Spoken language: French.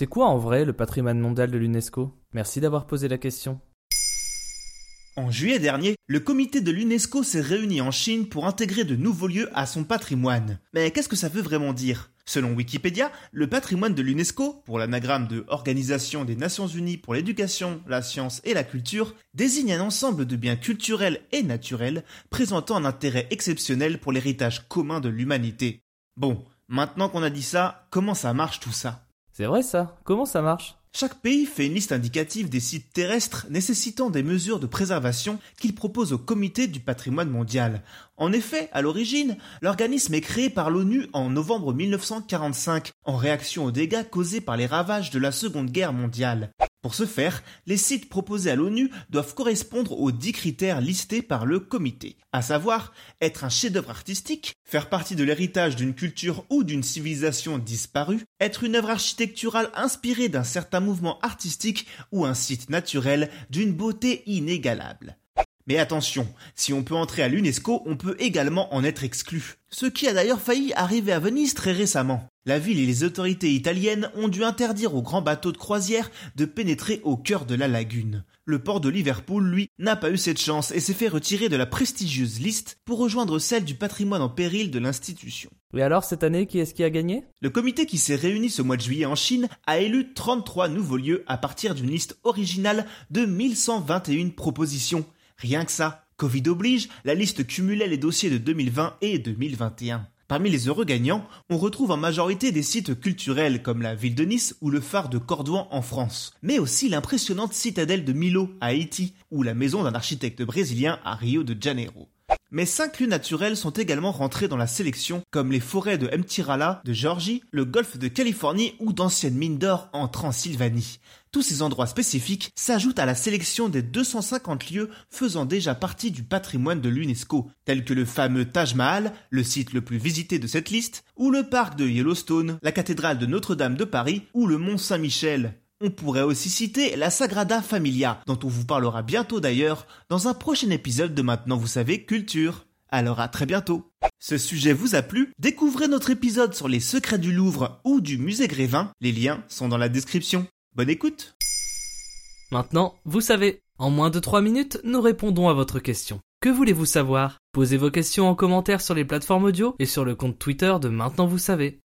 C'est quoi en vrai le patrimoine mondial de l'UNESCO? Merci d'avoir posé la question. En juillet dernier, le comité de l'UNESCO s'est réuni en Chine pour intégrer de nouveaux lieux à son patrimoine. Mais qu'est-ce que ça veut vraiment dire? Selon Wikipédia, le patrimoine de l'UNESCO, pour l'anagramme de Organisation des Nations Unies pour l'éducation, la science et la culture, désigne un ensemble de biens culturels et naturels présentant un intérêt exceptionnel pour l'héritage commun de l'humanité. Bon, maintenant qu'on a dit ça, comment ça marche tout ça? C'est vrai ça Comment ça marche? Chaque pays fait une liste indicative des sites terrestres nécessitant des mesures de préservation qu'il propose au comité du patrimoine mondial. En effet, à l'origine, l'organisme est créé par l'ONU en novembre 1945 en réaction aux dégâts causés par les ravages de la Seconde Guerre mondiale. Pour ce faire, les sites proposés à l'ONU doivent correspondre aux dix critères listés par le comité, à savoir être un chef-d'œuvre artistique, faire partie de l'héritage d'une culture ou d'une civilisation disparue, être une œuvre architecturale inspirée d'un certain mouvement artistique ou un site naturel d'une beauté inégalable. Mais attention, si on peut entrer à l'UNESCO, on peut également en être exclu. Ce qui a d'ailleurs failli arriver à Venise très récemment. La ville et les autorités italiennes ont dû interdire aux grands bateaux de croisière de pénétrer au cœur de la lagune. Le port de Liverpool, lui, n'a pas eu cette chance et s'est fait retirer de la prestigieuse liste pour rejoindre celle du patrimoine en péril de l'institution. Et alors cette année, qui est-ce qui a gagné? Le comité qui s'est réuni ce mois de juillet en Chine a élu 33 nouveaux lieux à partir d'une liste originale de 1121 propositions. Rien que ça. Covid oblige, la liste cumulait les dossiers de 2020 et 2021. Parmi les heureux gagnants, on retrouve en majorité des sites culturels comme la ville de Nice ou le phare de Cordouan en France, mais aussi l'impressionnante citadelle de Milo à Haïti ou la maison d'un architecte brésilien à Rio de Janeiro. Mais cinq lieux naturels sont également rentrés dans la sélection, comme les forêts de Mtirala de Géorgie, le golfe de Californie ou d'anciennes mines d'or en Transylvanie. Tous ces endroits spécifiques s'ajoutent à la sélection des 250 lieux faisant déjà partie du patrimoine de l'UNESCO, tels que le fameux Taj Mahal, le site le plus visité de cette liste, ou le parc de Yellowstone, la cathédrale de Notre-Dame de Paris ou le Mont Saint-Michel. On pourrait aussi citer la Sagrada Familia, dont on vous parlera bientôt d'ailleurs dans un prochain épisode de Maintenant vous savez culture. Alors à très bientôt. Ce sujet vous a plu? Découvrez notre épisode sur les secrets du Louvre ou du musée Grévin, les liens sont dans la description. Bonne écoute Maintenant, vous savez, en moins de 3 minutes, nous répondons à votre question. Que voulez-vous savoir? Posez vos questions en commentaire sur les plateformes audio et sur le compte Twitter de Maintenant vous savez.